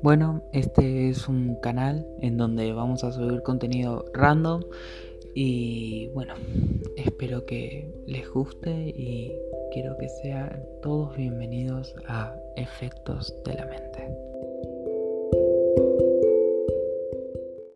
Bueno, este es un canal en donde vamos a subir contenido random y bueno, espero que les guste y quiero que sean todos bienvenidos a Efectos de la Mente.